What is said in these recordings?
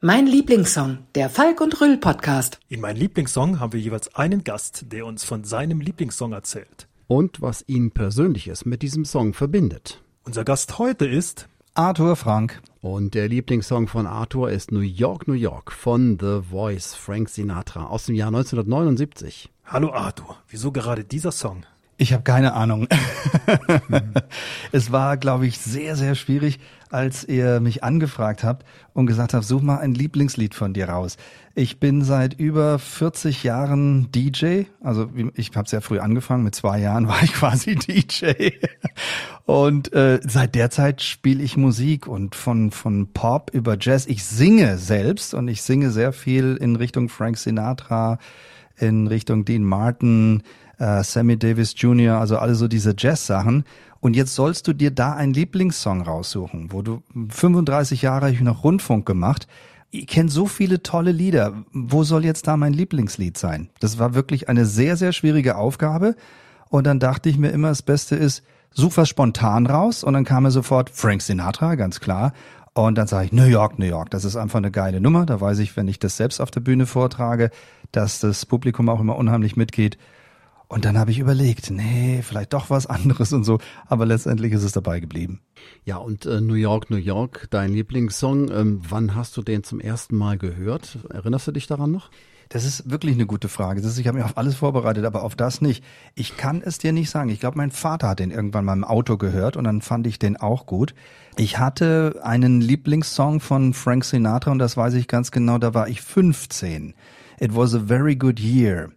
Mein Lieblingssong, der Falk und Rüll Podcast. In meinem Lieblingssong haben wir jeweils einen Gast, der uns von seinem Lieblingssong erzählt. und was ihn Persönliches mit diesem Song verbindet. Unser Gast heute ist Arthur Frank. Und der Lieblingssong von Arthur ist New York, New York von The Voice, Frank Sinatra aus dem Jahr 1979. Hallo Arthur. Wieso gerade dieser Song? Ich habe keine Ahnung. es war, glaube ich, sehr, sehr schwierig, als ihr mich angefragt habt und gesagt habt, such mal ein Lieblingslied von dir raus. Ich bin seit über 40 Jahren DJ, also ich habe sehr früh angefangen, mit zwei Jahren war ich quasi DJ. Und äh, seit der Zeit spiele ich Musik und von, von Pop über Jazz. Ich singe selbst und ich singe sehr viel in Richtung Frank Sinatra, in Richtung Dean Martin, äh, Sammy Davis Jr., also alle so diese Jazz-Sachen. Und jetzt sollst du dir da einen Lieblingssong raussuchen, wo du 35 Jahre habe ich noch Rundfunk gemacht. Ich kenne so viele tolle Lieder. Wo soll jetzt da mein Lieblingslied sein? Das war wirklich eine sehr, sehr schwierige Aufgabe. Und dann dachte ich mir immer, das Beste ist, such was spontan raus. Und dann kam mir sofort Frank Sinatra, ganz klar. Und dann sage ich, New York, New York. Das ist einfach eine geile Nummer. Da weiß ich, wenn ich das selbst auf der Bühne vortrage, dass das Publikum auch immer unheimlich mitgeht. Und dann habe ich überlegt, nee, vielleicht doch was anderes und so. Aber letztendlich ist es dabei geblieben. Ja, und äh, New York, New York, dein Lieblingssong, ähm, wann hast du den zum ersten Mal gehört? Erinnerst du dich daran noch? Das ist wirklich eine gute Frage. Das ist, ich habe mich auf alles vorbereitet, aber auf das nicht. Ich kann es dir nicht sagen. Ich glaube, mein Vater hat den irgendwann mal im Auto gehört und dann fand ich den auch gut. Ich hatte einen Lieblingssong von Frank Sinatra und das weiß ich ganz genau, da war ich 15. It was a very good year.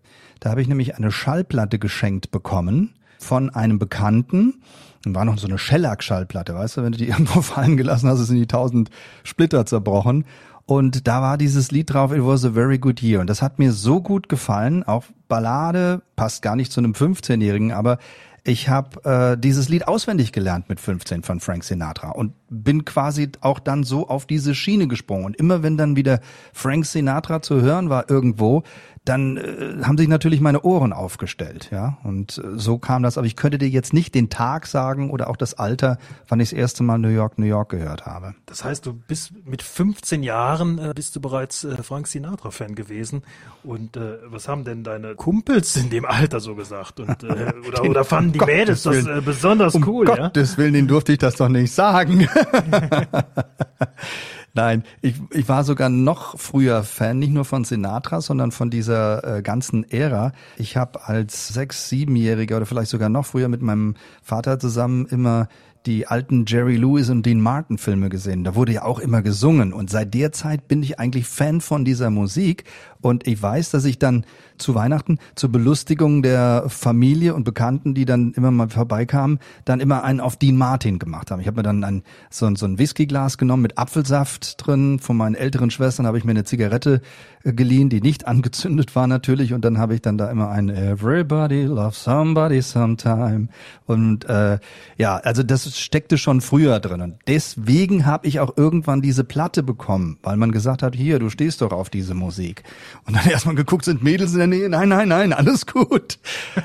Da habe ich nämlich eine Schallplatte geschenkt bekommen von einem Bekannten. War noch so eine Shellac-Schallplatte, weißt du, wenn du die irgendwo fallen gelassen hast, sind die tausend Splitter zerbrochen. Und da war dieses Lied drauf, It was a very good year. Und das hat mir so gut gefallen, auch Ballade, passt gar nicht zu einem 15-Jährigen, aber ich habe äh, dieses Lied auswendig gelernt mit 15 von Frank Sinatra und bin quasi auch dann so auf diese Schiene gesprungen. Und immer wenn dann wieder Frank Sinatra zu hören war irgendwo, dann äh, haben sich natürlich meine Ohren aufgestellt, ja. Und äh, so kam das. Aber ich könnte dir jetzt nicht den Tag sagen oder auch das Alter, wann ich das erste Mal New York, New York gehört habe. Das heißt, du bist mit 15 Jahren äh, bist du bereits äh, Frank Sinatra Fan gewesen. Und äh, was haben denn deine Kumpels in dem Alter so gesagt? Und äh, oder, oder fanden die Gottes Mädels das Willen. äh, besonders um cool, ja? Gottes Willen, den durfte ich das doch nicht sagen. Nein, ich, ich war sogar noch früher Fan, nicht nur von Sinatra, sondern von dieser äh, ganzen Ära. Ich habe als sechs, siebenjähriger oder vielleicht sogar noch früher mit meinem Vater zusammen immer die alten Jerry Lewis und Dean Martin Filme gesehen. Da wurde ja auch immer gesungen und seit der Zeit bin ich eigentlich Fan von dieser Musik und ich weiß, dass ich dann zu Weihnachten zur Belustigung der Familie und Bekannten, die dann immer mal vorbeikamen, dann immer einen auf Dean Martin gemacht haben. Ich habe mir dann ein, so, ein- so ein Whiskyglas genommen mit Apfelsaft drin. Von meinen älteren Schwestern habe ich mir eine Zigarette äh, geliehen, die nicht angezündet war natürlich. Und dann habe ich dann da immer ein Everybody loves somebody sometime. Und äh, ja, also das steckte schon früher drin. Und deswegen habe ich auch irgendwann diese Platte bekommen, weil man gesagt hat, hier, du stehst doch auf diese Musik. Und dann erstmal geguckt, sind Mädels in der Nähe? Nein, nein, nein, alles gut.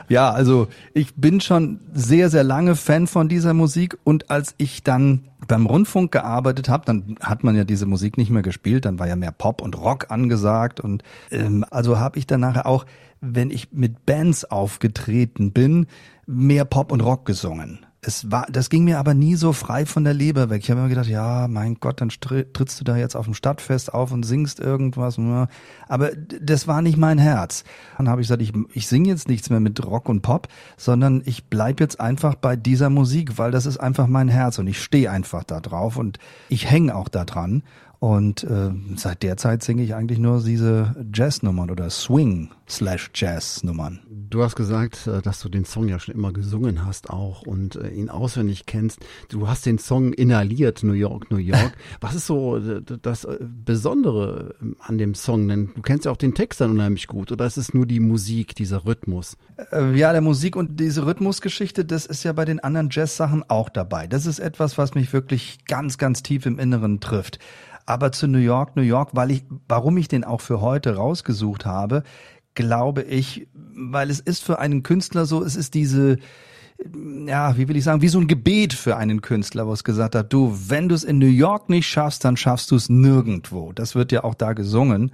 Ja, also ich bin schon sehr, sehr lange Fan von dieser Musik. Und als ich dann beim Rundfunk gearbeitet habe, dann hat man ja diese Musik nicht mehr gespielt, dann war ja mehr Pop und Rock angesagt. Und ähm, also habe ich dann nachher auch, wenn ich mit Bands aufgetreten bin, mehr Pop und Rock gesungen. Es war, das ging mir aber nie so frei von der Leber weg. Ich habe immer gedacht, ja, mein Gott, dann trittst du da jetzt auf dem Stadtfest auf und singst irgendwas. Aber das war nicht mein Herz. Dann habe ich gesagt, ich, ich singe jetzt nichts mehr mit Rock und Pop, sondern ich bleib jetzt einfach bei dieser Musik, weil das ist einfach mein Herz und ich stehe einfach da drauf und ich hänge auch da dran. Und äh, seit der Zeit singe ich eigentlich nur diese Jazznummern oder Swing slash Jazz-Nummern. Du hast gesagt, äh, dass du den Song ja schon immer gesungen hast auch und äh, ihn auswendig kennst. Du hast den Song inhaliert, New York, New York. Was ist so das äh, Besondere ähm, an dem Song? Denn du kennst ja auch den Text dann unheimlich gut. Oder ist es nur die Musik, dieser Rhythmus? Ja, der Musik und diese Rhythmusgeschichte, das ist ja bei den anderen Jazz-Sachen auch dabei. Das ist etwas, was mich wirklich ganz, ganz tief im Inneren trifft aber zu New York, New York, weil ich, warum ich den auch für heute rausgesucht habe, glaube ich, weil es ist für einen Künstler so, es ist diese, ja, wie will ich sagen, wie so ein Gebet für einen Künstler, wo es gesagt hat, du, wenn du es in New York nicht schaffst, dann schaffst du es nirgendwo. Das wird ja auch da gesungen.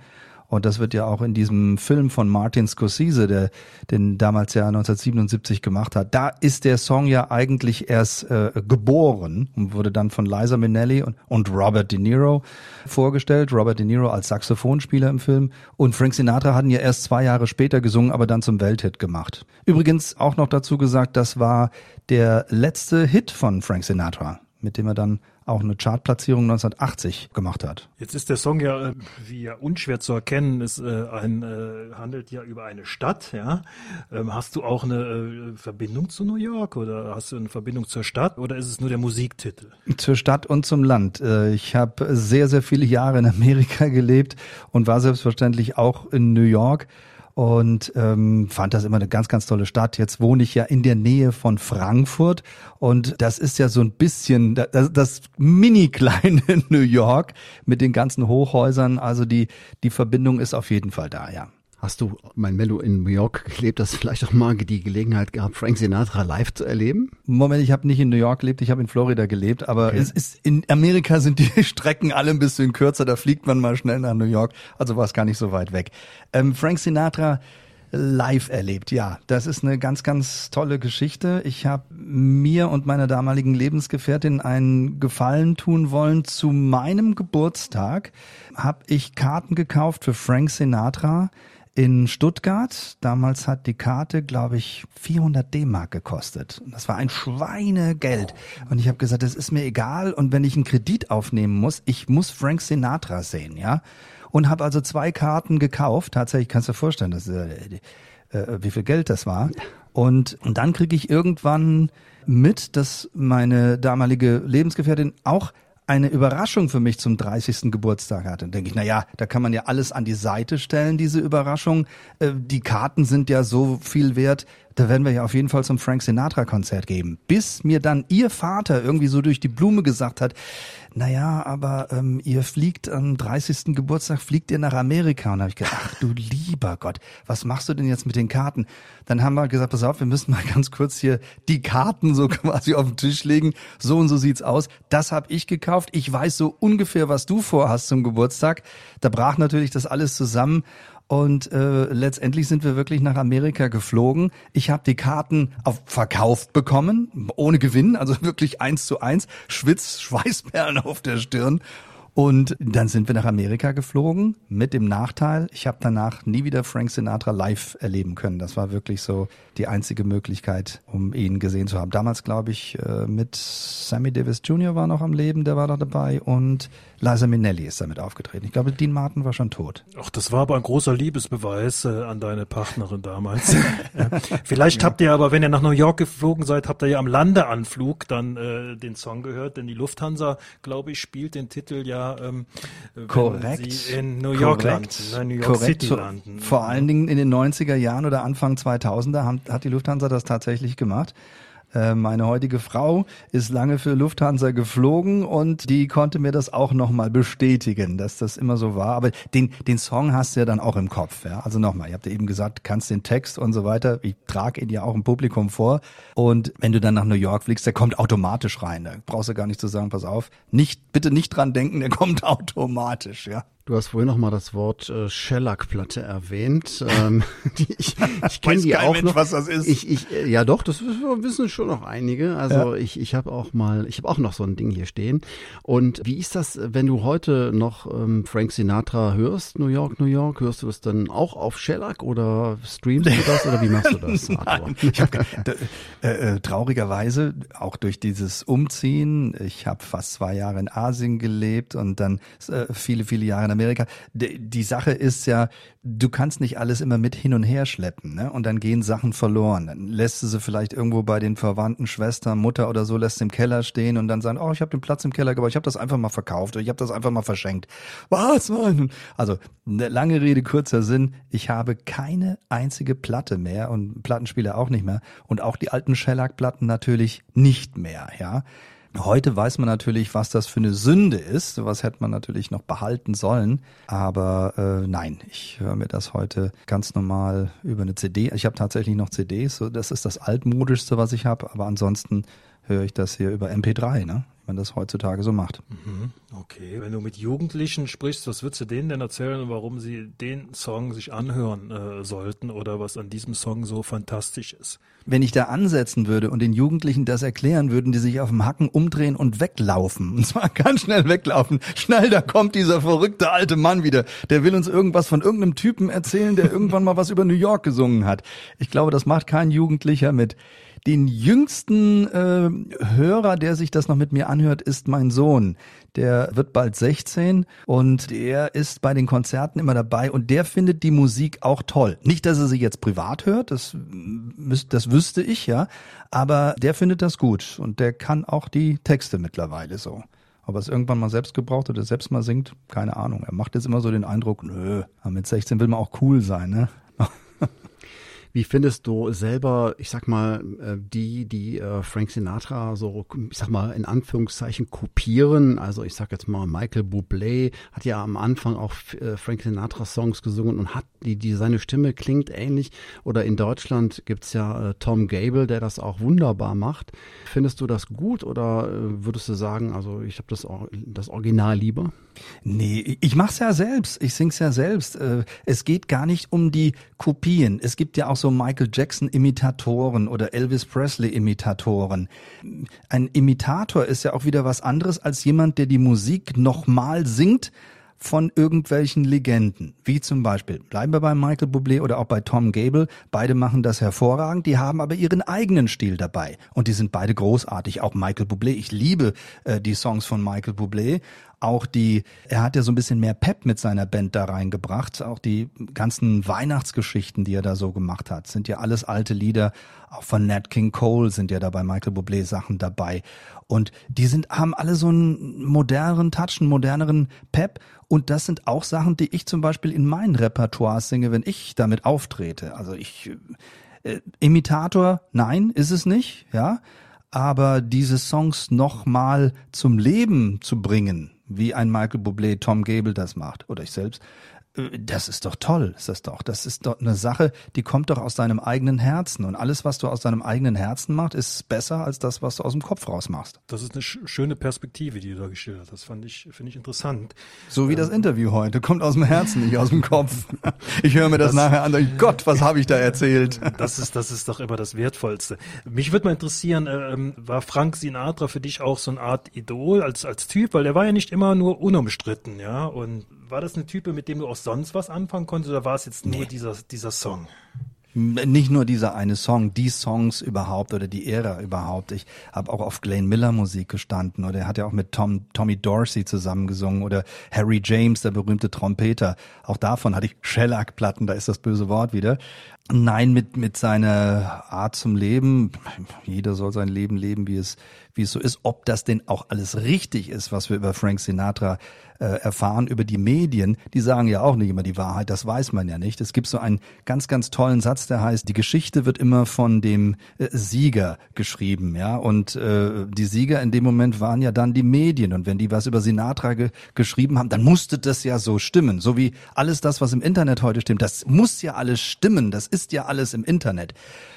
Und das wird ja auch in diesem Film von Martin Scorsese, der den damals ja 1977 gemacht hat. Da ist der Song ja eigentlich erst äh, geboren und wurde dann von Liza Minnelli und, und Robert De Niro vorgestellt. Robert De Niro als Saxophonspieler im Film. Und Frank Sinatra hatten ja erst zwei Jahre später gesungen, aber dann zum Welthit gemacht. Übrigens auch noch dazu gesagt, das war der letzte Hit von Frank Sinatra, mit dem er dann auch eine Chartplatzierung 1980 gemacht hat. Jetzt ist der Song ja, äh, wie ja unschwer zu erkennen, ist äh, ein äh, handelt ja über eine Stadt. Ja, ähm, hast du auch eine Verbindung zu New York oder hast du eine Verbindung zur Stadt oder ist es nur der Musiktitel? Zur Stadt und zum Land. Ich habe sehr sehr viele Jahre in Amerika gelebt und war selbstverständlich auch in New York und ähm, fand das immer eine ganz, ganz tolle Stadt. Jetzt wohne ich ja in der Nähe von Frankfurt und das ist ja so ein bisschen das, das mini kleine New York mit den ganzen Hochhäusern. Also die, die Verbindung ist auf jeden Fall da, ja. Hast du, mein Mello, in New York gelebt? Hast du vielleicht auch mal die Gelegenheit gehabt, Frank Sinatra live zu erleben? Moment, ich habe nicht in New York gelebt, ich habe in Florida gelebt, aber okay. es ist in Amerika sind die Strecken alle ein bisschen kürzer, da fliegt man mal schnell nach New York, also war es gar nicht so weit weg. Ähm, Frank Sinatra live erlebt. Ja, das ist eine ganz, ganz tolle Geschichte. Ich habe mir und meiner damaligen Lebensgefährtin einen Gefallen tun wollen. Zu meinem Geburtstag habe ich Karten gekauft für Frank Sinatra in Stuttgart. Damals hat die Karte, glaube ich, 400 D-Mark gekostet. Das war ein Schweinegeld. Und ich habe gesagt, das ist mir egal. Und wenn ich einen Kredit aufnehmen muss, ich muss Frank Sinatra sehen, ja. Und habe also zwei Karten gekauft. Tatsächlich kannst du dir vorstellen, dass, äh, äh, wie viel Geld das war. Und, und dann kriege ich irgendwann mit, dass meine damalige Lebensgefährtin auch eine Überraschung für mich zum 30. Geburtstag hatte. Dann denke ich, na ja, da kann man ja alles an die Seite stellen, diese Überraschung. Äh, die Karten sind ja so viel wert, da werden wir ja auf jeden Fall zum Frank Sinatra Konzert geben. Bis mir dann ihr Vater irgendwie so durch die Blume gesagt hat, naja, aber ähm, ihr fliegt am 30. Geburtstag, fliegt ihr nach Amerika. Und habe ich gedacht, ach du lieber Gott, was machst du denn jetzt mit den Karten? Dann haben wir gesagt, pass auf, wir müssen mal ganz kurz hier die Karten so quasi auf den Tisch legen. So und so sieht's aus. Das habe ich gekauft. Ich weiß so ungefähr, was du vorhast zum Geburtstag. Da brach natürlich das alles zusammen. Und äh, letztendlich sind wir wirklich nach Amerika geflogen. Ich habe die Karten auf verkauft bekommen, ohne Gewinn, also wirklich eins zu eins, Schwitz, Schweißperlen auf der Stirn. Und dann sind wir nach Amerika geflogen mit dem Nachteil, ich habe danach nie wieder Frank Sinatra live erleben können. Das war wirklich so die einzige Möglichkeit, um ihn gesehen zu haben. Damals, glaube ich, äh, mit Sammy Davis Jr. war noch am Leben, der war da dabei und Liza Minnelli ist damit aufgetreten. Ich glaube, Dean Martin war schon tot. Ach, das war aber ein großer Liebesbeweis äh, an deine Partnerin damals. Vielleicht ja. habt ihr aber, wenn ihr nach New York geflogen seid, habt ihr ja am Landeanflug dann äh, den Song gehört, denn die Lufthansa, glaube ich, spielt den Titel ja, ähm, Korrekt. sie in New York Korrekt. landen, in New York Korrekt. City landen. Vor allen Dingen in den 90er Jahren oder Anfang 2000er haben, hat die Lufthansa das tatsächlich gemacht. Äh, meine heutige Frau ist lange für Lufthansa geflogen und die konnte mir das auch nochmal bestätigen, dass das immer so war. Aber den, den Song hast du ja dann auch im Kopf. Ja? Also nochmal, ihr habt ja eben gesagt, kannst den Text und so weiter. Ich trage ihn ja auch im Publikum vor. Und wenn du dann nach New York fliegst, der kommt automatisch rein. Da brauchst du gar nicht zu sagen, pass auf, nicht, bitte nicht dran denken, der kommt automatisch, ja. Du hast vorhin noch mal das Wort äh, Shellac-Platte erwähnt. ähm, die, ich ich kenne die auch Mensch, noch. was das ist. Ich, ich, äh, ja doch, das wissen schon noch einige. Also ich, ich habe auch mal, ich habe auch noch so ein Ding hier stehen. Und wie ist das, wenn du heute noch ähm, Frank Sinatra hörst, New York, New York, hörst du das dann auch auf Shellac oder streamst du das oder wie machst du das? Nein, ich hab, äh, äh, traurigerweise auch durch dieses Umziehen. Ich habe fast zwei Jahre in Asien gelebt und dann äh, viele, viele Jahre in Amerika. D die Sache ist ja, du kannst nicht alles immer mit hin und her schleppen, ne? Und dann gehen Sachen verloren. Dann lässt du sie vielleicht irgendwo bei den Verwandten, Schwester, Mutter oder so, lässt sie im Keller stehen und dann sagen, oh, ich habe den Platz im Keller, aber ich habe das einfach mal verkauft oder ich habe das einfach mal verschenkt. Was? Mann? Also eine lange Rede, kurzer Sinn. Ich habe keine einzige Platte mehr und Plattenspieler auch nicht mehr und auch die alten Shellac-Platten natürlich nicht mehr, ja. Heute weiß man natürlich, was das für eine Sünde ist. Was hätte man natürlich noch behalten sollen. Aber äh, nein, ich höre mir das heute ganz normal über eine CD. Ich habe tatsächlich noch CDs. So, das ist das altmodischste, was ich habe. Aber ansonsten höre ich das hier über MP3, ne? Man das heutzutage so macht. Okay, wenn du mit Jugendlichen sprichst, was würdest du denen denn erzählen, warum sie den Song sich anhören äh, sollten oder was an diesem Song so fantastisch ist? Wenn ich da ansetzen würde und den Jugendlichen das erklären, würden die sich auf dem Hacken umdrehen und weglaufen. Und zwar ganz schnell weglaufen. Schnell, da kommt dieser verrückte alte Mann wieder. Der will uns irgendwas von irgendeinem Typen erzählen, der irgendwann mal was über New York gesungen hat. Ich glaube, das macht kein Jugendlicher mit. Den jüngsten äh, Hörer, der sich das noch mit mir anhört, ist mein Sohn. Der wird bald 16 und der ist bei den Konzerten immer dabei und der findet die Musik auch toll. Nicht, dass er sie jetzt privat hört, das, müß- das wüsste ich ja, aber der findet das gut und der kann auch die Texte mittlerweile so. Ob er es irgendwann mal selbst gebraucht oder selbst mal singt, keine Ahnung. Er macht jetzt immer so den Eindruck, nö, mit 16 will man auch cool sein, ne? Wie findest du selber, ich sag mal, äh, die, die äh, Frank Sinatra so, ich sag mal, in Anführungszeichen kopieren? Also ich sag jetzt mal, Michael Bublé hat ja am Anfang auch äh, Frank Sinatra Songs gesungen und hat die, die seine Stimme klingt ähnlich. Oder in Deutschland gibt's ja äh, Tom Gable, der das auch wunderbar macht. Findest du das gut oder äh, würdest du sagen, also ich habe das, das Original lieber? Nee, ich mach's ja selbst. Ich sing's ja selbst. Äh, Es geht gar nicht um die Kopien. Es gibt ja auch so Michael Jackson Imitatoren oder Elvis Presley Imitatoren. Ein Imitator ist ja auch wieder was anderes als jemand, der die Musik nochmal singt von irgendwelchen Legenden, wie zum Beispiel, bleiben wir bei Michael Bublé oder auch bei Tom Gable, beide machen das hervorragend, die haben aber ihren eigenen Stil dabei und die sind beide großartig, auch Michael Bublé, ich liebe äh, die Songs von Michael Bublé, auch die, er hat ja so ein bisschen mehr Pep mit seiner Band da reingebracht, auch die ganzen Weihnachtsgeschichten, die er da so gemacht hat, sind ja alles alte Lieder, auch von Nat King Cole sind ja da bei Michael Bublé Sachen dabei und die sind, haben alle so einen moderneren Touch, einen moderneren Pep und das sind auch Sachen, die ich zum Beispiel in meinen Repertoires singe, wenn ich damit auftrete. Also ich, äh, Imitator, nein, ist es nicht, ja. Aber diese Songs nochmal zum Leben zu bringen, wie ein Michael Bublé, Tom Gable das macht, oder ich selbst, das ist doch toll, ist das doch. Das ist doch eine Sache, die kommt doch aus deinem eigenen Herzen. Und alles, was du aus deinem eigenen Herzen machst, ist besser als das, was du aus dem Kopf raus machst. Das ist eine sch schöne Perspektive, die du da geschildert hast. Das fand ich, finde ich interessant. So wie das Interview heute. Kommt aus dem Herzen, nicht aus dem Kopf. Ich höre mir das, nachher an. und Gott, was habe ich da erzählt? Das ist, das ist doch immer das Wertvollste. Mich würde mal interessieren, ähm, war Frank Sinatra für dich auch so eine Art Idol als, als Typ? Weil er war ja nicht immer nur unumstritten, ja? Und war das eine Type, mit dem du auch sonst was anfangen konntest oder war es jetzt nur dieser, dieser Song? Nicht nur dieser eine Song, die Songs überhaupt oder die Ära überhaupt. Ich habe auch auf Glenn Miller Musik gestanden oder er hat ja auch mit Tom, Tommy Dorsey zusammengesungen oder Harry James, der berühmte Trompeter. Auch davon hatte ich Shellac-Platten, da ist das böse Wort wieder. Nein, mit, mit seiner Art zum Leben. Jeder soll sein Leben leben, wie es, wie es so ist. Ob das denn auch alles richtig ist, was wir über Frank Sinatra äh, erfahren, über die Medien, die sagen ja auch nicht immer die Wahrheit. Das weiß man ja nicht. Es gibt so einen ganz, ganz tollen Satz, der heißt, die Geschichte wird immer von dem äh, Sieger geschrieben, ja. Und äh, die Sieger in dem Moment waren ja dann die Medien. Und wenn die was über Sinatra ge geschrieben haben, dann musste das ja so stimmen. So wie alles das, was im Internet heute stimmt. Das muss ja alles stimmen. Das ist ja alles im Internet.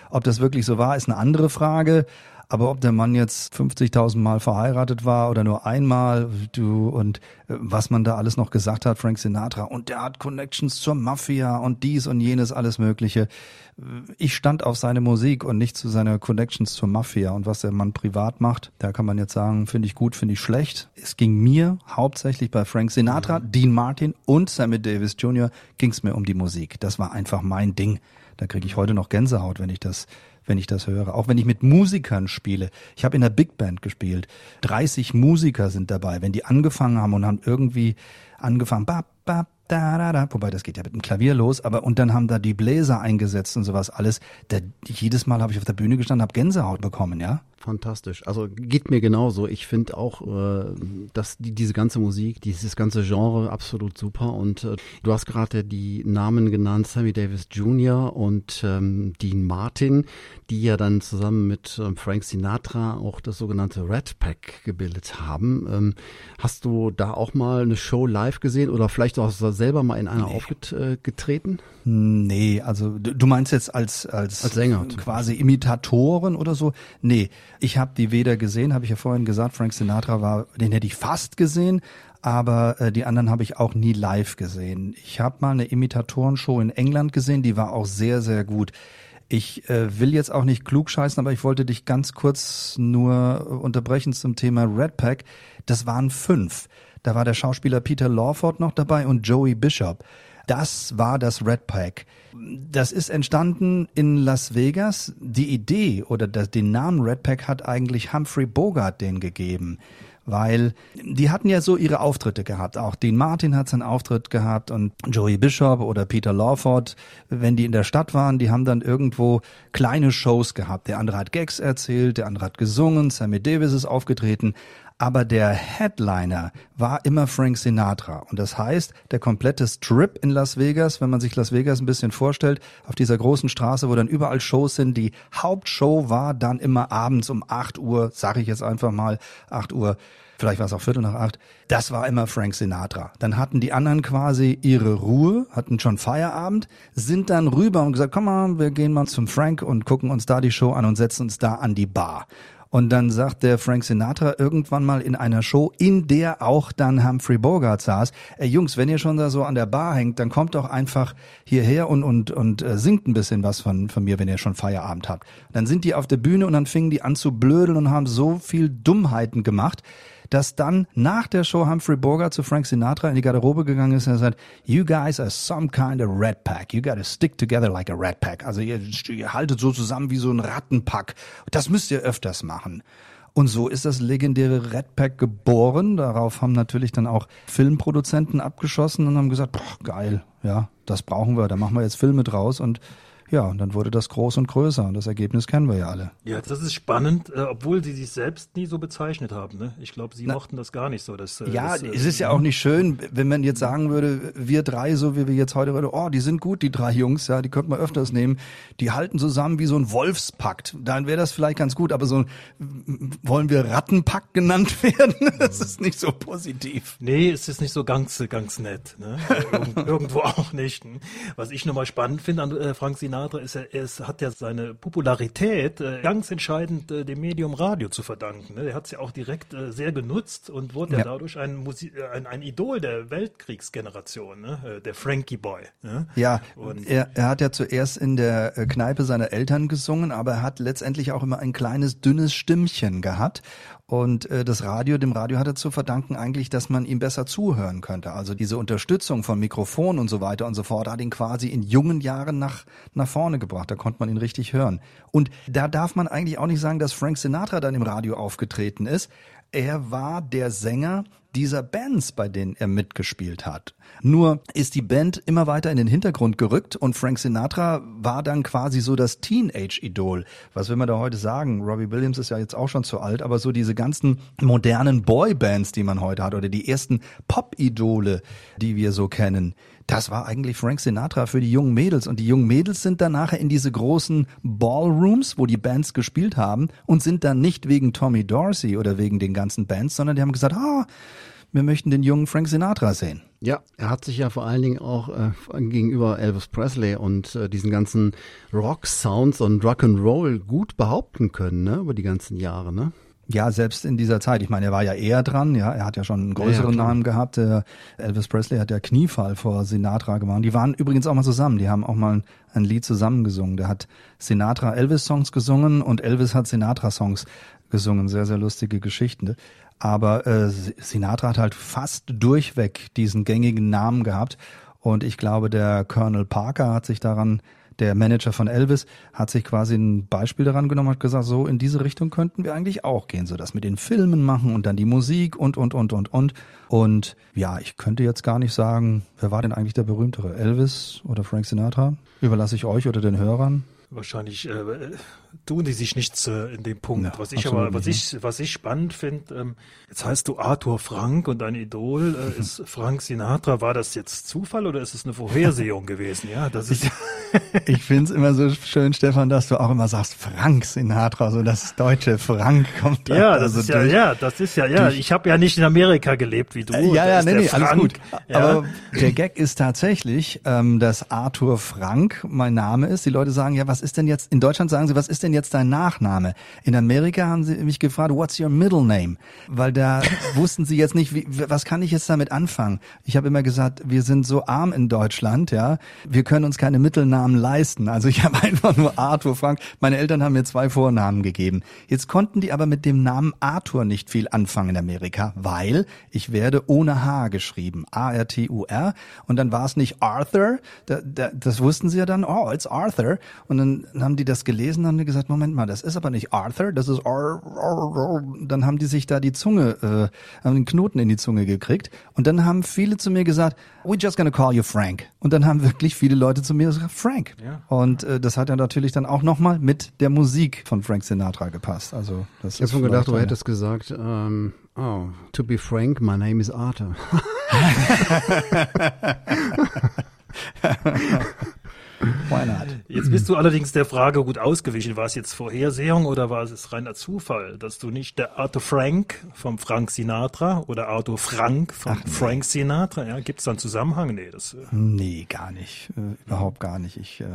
Ob das wirklich so war, ist eine andere Frage. Aber ob der Mann jetzt 50.000 Mal verheiratet war oder nur einmal, du und äh, was man da alles noch gesagt hat, Frank Sinatra und der hat Connections zur Mafia und dies und jenes alles Mögliche. Ich stand auf seine Musik und nicht zu seiner Connections zur Mafia und was der Mann privat macht. Da kann man jetzt sagen, finde ich gut, finde ich schlecht. Es ging mir hauptsächlich bei Frank Sinatra, mhm. Dean Martin und Sammy Davis Jr. ging es mir um die Musik. Das war einfach mein Ding. Da kriege ich heute noch Gänsehaut, wenn ich das wenn ich das höre. Auch wenn ich mit Musikern spiele. Ich habe in der Big Band gespielt. 30 Musiker sind dabei. Wenn die angefangen haben und haben irgendwie angefangen, bap, bap, da, da, da, wobei das geht ja mit dem Klavier los, aber und dann haben da die Bläser eingesetzt und sowas alles. Da, jedes Mal habe ich auf der Bühne gestanden, habe Gänsehaut bekommen, ja. Fantastisch. Also geht mir genauso. Ich finde auch, äh, dass die, diese ganze Musik, dieses ganze Genre absolut super. Und äh, du hast gerade die Namen genannt, Sammy Davis Jr. und ähm, Dean Martin, die ja dann zusammen mit ähm, Frank Sinatra auch das sogenannte Red Pack gebildet haben. Ähm, hast du da auch mal eine Show live gesehen oder vielleicht auch selber mal in einer nee. aufgetreten? Nee, also du meinst jetzt als als, als Sänger quasi Imitatoren oder so? Nee, ich habe die weder gesehen, habe ich ja vorhin gesagt, Frank Sinatra war, den hätte ich fast gesehen, aber äh, die anderen habe ich auch nie live gesehen. Ich habe mal eine Imitatorenshow in England gesehen, die war auch sehr sehr gut. Ich äh, will jetzt auch nicht klug scheißen, aber ich wollte dich ganz kurz nur unterbrechen zum Thema Red Pack. Das waren fünf. Da war der Schauspieler Peter Lawford noch dabei und Joey Bishop. Das war das Red Pack. Das ist entstanden in Las Vegas. Die Idee oder den Namen Red Pack hat eigentlich Humphrey Bogart den gegeben weil die hatten ja so ihre Auftritte gehabt. Auch Dean Martin hat seinen Auftritt gehabt und Joey Bishop oder Peter Lawford, wenn die in der Stadt waren, die haben dann irgendwo kleine Shows gehabt. Der andere hat Gags erzählt, der andere hat gesungen, Sammy Davis ist aufgetreten. Aber der Headliner war immer Frank Sinatra. Und das heißt, der komplette Strip in Las Vegas, wenn man sich Las Vegas ein bisschen vorstellt, auf dieser großen Straße, wo dann überall Shows sind, die Hauptshow war dann immer abends um 8 Uhr, sage ich jetzt einfach mal, 8 Uhr vielleicht war es auch Viertel nach acht, das war immer Frank Sinatra. Dann hatten die anderen quasi ihre Ruhe, hatten schon Feierabend, sind dann rüber und gesagt, komm mal, wir gehen mal zum Frank und gucken uns da die Show an und setzen uns da an die Bar. Und dann sagt der Frank Sinatra irgendwann mal in einer Show, in der auch dann Humphrey Bogart saß, ey Jungs, wenn ihr schon da so an der Bar hängt, dann kommt doch einfach hierher und, und, und äh, singt ein bisschen was von, von mir, wenn ihr schon Feierabend habt. Dann sind die auf der Bühne und dann fingen die an zu blödeln und haben so viel Dummheiten gemacht, dass dann nach der Show Humphrey Bogart zu Frank Sinatra in die Garderobe gegangen ist und er sagt, you guys are some kind of red pack. You gotta stick together like a red pack. Also ihr, ihr haltet so zusammen wie so ein Rattenpack. Das müsst ihr öfters machen. Und so ist das legendäre Red Pack geboren. Darauf haben natürlich dann auch Filmproduzenten abgeschossen und haben gesagt, boah, geil, ja, das brauchen wir, da machen wir jetzt Filme draus und ja, und dann wurde das groß und größer und das Ergebnis kennen wir ja alle. Ja, das ist spannend, äh, obwohl sie sich selbst nie so bezeichnet haben. Ne? Ich glaube, sie Na, mochten das gar nicht so. Dass, äh, ja, das, äh, es ist ja auch nicht schön, wenn man jetzt sagen würde, wir drei, so wie wir jetzt heute reden, oh, die sind gut, die drei Jungs, ja, die könnte man öfters nehmen. Die halten zusammen wie so ein Wolfspakt. Dann wäre das vielleicht ganz gut, aber so wollen wir Rattenpakt genannt werden? das ist nicht so positiv. Nee, es ist nicht so ganz, ganz nett. Ne? Irgendwo auch nicht. Ne? Was ich nochmal spannend finde an äh, Frank Sinatra, Sinatra ist er, es hat ja seine Popularität äh, ganz entscheidend äh, dem Medium Radio zu verdanken. Ne? Er hat es ja auch direkt äh, sehr genutzt und wurde ja, ja dadurch ein, Musik, äh, ein, ein Idol der Weltkriegsgeneration, ne? Äh, der Frankie Boy. Ne? Ja, und er, er hat ja zuerst in der äh, Kneipe seiner Eltern gesungen, aber er hat letztendlich auch immer ein kleines, dünnes Stimmchen gehabt und äh, das Radio, dem Radio hat er zu verdanken eigentlich, dass man ihm besser zuhören könnte. Also diese Unterstützung von Mikrofon und so weiter und so fort hat ihn quasi in jungen Jahren nach, nach vorne gebracht. Da konnte man ihn richtig hören. Und da darf man eigentlich auch nicht sagen, dass Frank Sinatra dann im Radio aufgetreten ist. Er war der Sänger dieser Bands, bei denen er mitgespielt hat. Nur ist die Band immer weiter in den Hintergrund gerückt und Frank Sinatra war dann quasi so das Teenage-Idol. Was will man da heute sagen? Robbie Williams ist ja jetzt auch schon zu alt, aber so diese ganzen modernen Boybands, die man heute hat oder die ersten Pop-Idole, die wir so kennen, das war eigentlich Frank Sinatra für die jungen Mädels. Und die jungen Mädels sind dann nachher in diese großen Ballrooms, wo die Bands gespielt haben und sind dann nicht wegen Tommy Dorsey oder wegen den ganzen Bands, sondern die haben gesagt, ah, wir möchten den jungen Frank Sinatra sehen. Ja, er hat sich ja vor allen Dingen auch äh, gegenüber Elvis Presley und äh, diesen ganzen Rock-Sounds und Rock'n'Roll gut behaupten können, ne, über die ganzen Jahre, ne? Ja, selbst in dieser Zeit. Ich meine, er war ja eher dran, ja. Er hat ja schon einen größeren Ja, Namen gehabt. Der Elvis Presley hat ja Kniefall vor Sinatra gemacht. Die waren übrigens auch mal zusammen. Die haben auch mal ein Lied zusammengesungen. Der hat Sinatra Elvis-Songs gesungen und Elvis hat Sinatra-Songs gesungen. Sehr, sehr lustige Geschichten. Aber äh, Sinatra hat halt fast durchweg diesen gängigen Namen gehabt. Und ich glaube, der Colonel Parker hat sich daran der Manager von Elvis hat sich quasi ein Beispiel daran genommen, hat gesagt, so in diese Richtung könnten wir eigentlich auch gehen, so das mit den Filmen machen und dann die Musik und, und, und, und, und. Und ja, ich könnte jetzt gar nicht sagen, wer war denn eigentlich der berühmtere? Elvis oder Frank Sinatra? Überlasse ich euch oder den Hörern. Wahrscheinlich äh, tun die sich nichts äh, in dem Punkt. Ja, was ich aber, was nicht, ich, was ich spannend finde, ähm, jetzt heißt du Arthur Frank und dein Idol äh, ist Frank Sinatra. War das jetzt Zufall oder ist es eine Vorhersehung gewesen? Ja, das ist Ich find's immer so schön, Stefan, dass du auch immer sagst, Frank Sinatra, so das deutsche Frank kommt da ja, das also ist ja, durch. ja, das ist ja, ja. durch- Ich habe ja nicht in Amerika gelebt wie du. Äh, Ja, ja, nee, nee, alles gut. Ja. Aber der Gag ist tatsächlich, ähm, dass Arthur Frank mein Name ist. Die Leute sagen, ja, was ist denn jetzt, in Deutschland sagen sie, was ist denn jetzt dein Nachname? In Amerika haben sie mich gefragt, what's your middle name? Weil da wussten sie jetzt nicht, wie, was kann ich jetzt damit anfangen? Ich habe immer gesagt, wir sind so arm in Deutschland, ja, wir können uns keine Mittelnamen leisten. Also ich habe einfach nur Arthur Frank. Meine Eltern haben mir zwei Vornamen gegeben. Jetzt konnten die aber mit dem Namen Arthur nicht viel anfangen in Amerika, weil ich werde ohne H geschrieben. A-R-T-U-R. Und dann war es nicht Arthur. Da, da, das wussten sie ja dann, oh, it's Arthur. Und dann haben die das gelesen und haben gesagt, Moment mal, das ist aber nicht Arthur, das ist Ar, Ar, Ar. Dann haben die sich da die Zunge, äh, haben den Knoten in die Zunge gekriegt. Und dann haben viele zu mir gesagt, we're just gonna call you Frank. Und dann haben wirklich viele Leute zu mir gesagt, Frank. Ja. Und äh, das hat ja natürlich dann auch nochmal mit der Musik von Frank Sinatra gepasst. Also das Ich habe schon gedacht, du hättest gesagt, ähm, oh, to be frank, my name is Arthur. Why not? Jetzt bist du allerdings der Frage gut ausgewichen. War es jetzt Vorhersehung oder war es reiner Zufall, dass du nicht der Arthur Frank vom Frank Sinatra oder Arthur Frank vom Frank Sinatra, ja, gibt es da einen Zusammenhang? Nee, das, äh, Nee, gar nicht. Äh, überhaupt gar nicht. Ich, äh,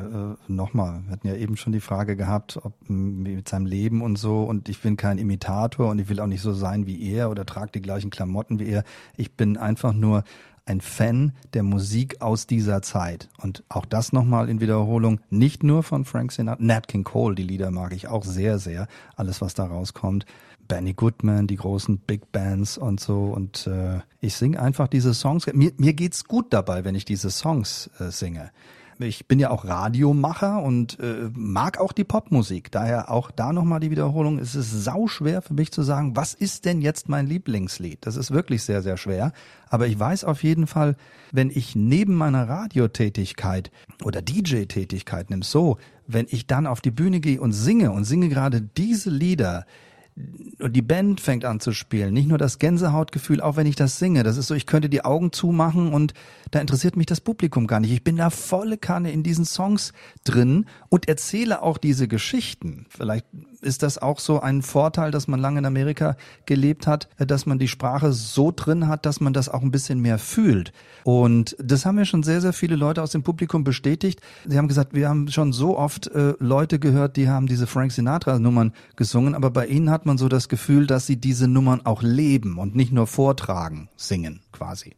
nochmal, wir hatten ja eben schon die Frage gehabt, ob mit seinem Leben und so, und ich bin kein Imitator und ich will auch nicht so sein wie er oder trage die gleichen Klamotten wie er. Ich bin einfach nur ein Fan der Musik aus dieser Zeit. Und auch das nochmal in Wiederholung, nicht nur von Frank Sinatra, Nat King Cole, die Lieder mag ich auch sehr, sehr, alles was da rauskommt. Benny Goodman, die großen Big Bands und so. Und äh, ich singe einfach diese Songs. Mir, mir geht's gut dabei, wenn ich diese Songs äh, singe. Ich bin ja auch Radiomacher und äh, mag auch die Popmusik. Daher auch da nochmal die Wiederholung. Es ist sauschwer für mich zu sagen, was ist denn jetzt mein Lieblingslied? Das ist wirklich sehr, sehr schwer. Aber ich weiß auf jeden Fall, wenn ich neben meiner Radiotätigkeit oder DJ-Tätigkeit nimm so, wenn ich dann auf die Bühne gehe und singe und singe gerade diese Lieder, die Band fängt an zu spielen. Nicht nur das Gänsehautgefühl, auch wenn ich das singe. Das ist so, ich könnte die Augen zumachen und da interessiert mich das Publikum gar nicht. Ich bin da volle Kanne in diesen Songs drin und erzähle auch diese Geschichten. Vielleicht ist das auch so ein Vorteil, dass man lange in Amerika gelebt hat, dass man die Sprache so drin hat, dass man das auch ein bisschen mehr fühlt. Und das haben mir schon sehr, sehr viele Leute aus dem Publikum bestätigt. Sie haben gesagt, wir haben schon so oft äh, Leute gehört, die haben diese Frank Sinatra-Nummern gesungen, aber bei ihnen hat man so das Gefühl, dass sie diese Nummern auch leben und nicht nur vortragen, singen quasi.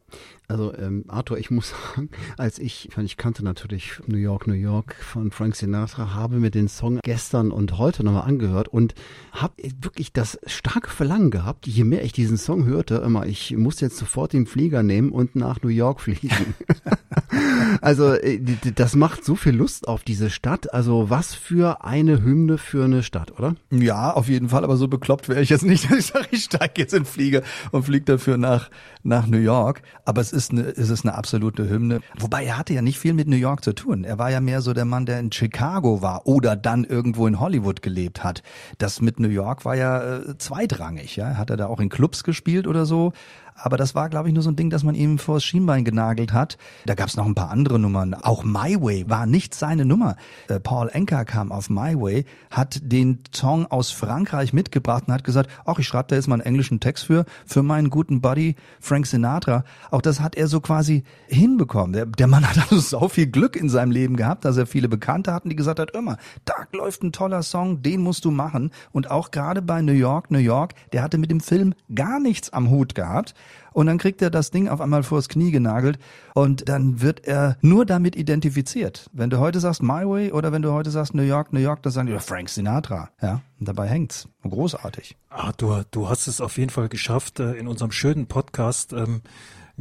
Also ähm, Arthur, ich muss sagen, als ich, ich, meine, ich kannte natürlich New York, New York von Frank Sinatra, habe mir den Song gestern und heute nochmal angehört und habe wirklich das starke Verlangen gehabt, je mehr ich diesen Song hörte, immer, ich muss jetzt sofort den Flieger nehmen und nach New York fliegen. also äh, das macht so viel Lust auf diese Stadt. Also was für eine Hymne für eine Stadt, oder? Ja, auf jeden Fall, aber so bekloppt wäre ich jetzt nicht, dass ich sage, ich steige jetzt in den Flieger und fliege dafür nach, nach New York. Aber es ist, eine, es ist eine absolute Hymne. Wobei er hatte ja nicht viel mit New York zu tun. Er war ja mehr so der Mann, der in Chicago war oder dann irgendwo in Hollywood gelebt hat. Das mit New York war ja äh, zweitrangig. Ja? Hat er da auch in Clubs gespielt oder so? Aber das war, glaube ich, nur so ein Ding, dass man ihm vors Schienbein genagelt hat. Da gab es noch ein paar andere Nummern. Auch My Way war nicht seine Nummer. Äh, Paul Enker kam auf My Way, hat den Song aus Frankreich mitgebracht und hat gesagt, ach, ich schreibe da jetzt mal einen englischen Text für, für meinen guten Buddy Frank Sinatra. Auch das hat er so quasi hinbekommen. Der, der Mann hat also so viel Glück in seinem Leben gehabt, dass er viele Bekannte hatten, die gesagt hat, immer, da läuft ein toller Song, den musst du machen. Und auch gerade bei New York, New York, der hatte mit dem Film gar nichts am Hut gehabt. Und dann kriegt er das Ding auf einmal vors Knie genagelt und dann wird er nur damit identifiziert. Wenn du heute sagst My Way oder wenn du heute sagst New York, New York, dann sagen die Frank Sinatra. Ja, und dabei hängt's. Großartig. Ah, du, du hast es auf jeden Fall geschafft, äh, in unserem schönen Podcast ähm,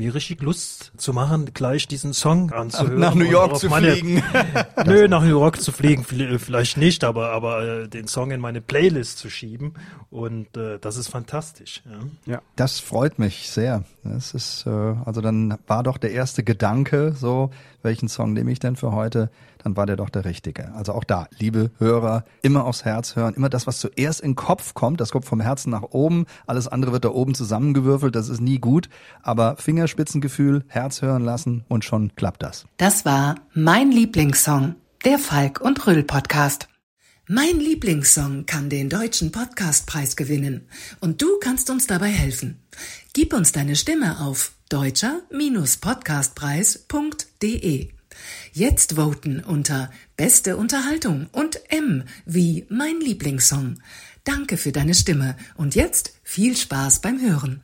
mir richtig Lust zu machen, gleich diesen Song anzuhören. Nach New York zu meine, fliegen. Nö, nach New York zu fliegen vielleicht nicht, aber aber äh, den Song in meine Playlist zu schieben und äh, das ist fantastisch. Ja. ja, das freut mich sehr. Das ist äh, also dann war doch der erste Gedanke so, welchen Song nehme ich denn für heute? Dann war der doch der richtige. Also auch da, liebe Hörer, immer aufs Herz hören, immer das, was zuerst in den Kopf kommt, das kommt vom Herzen nach oben, alles andere wird da oben zusammengewürfelt, das ist nie gut, aber Fingerspitzengefühl, Herz hören lassen und schon klappt das. Das war mein Lieblingssong, der Falk und Rüll Podcast. Mein Lieblingssong kann den deutschen Podcastpreis gewinnen und du kannst uns dabei helfen. Gib uns deine Stimme auf deutscher-podcastpreis.de. Jetzt voten unter Beste Unterhaltung und M wie mein Lieblingssong. Danke für deine Stimme und jetzt viel Spaß beim Hören.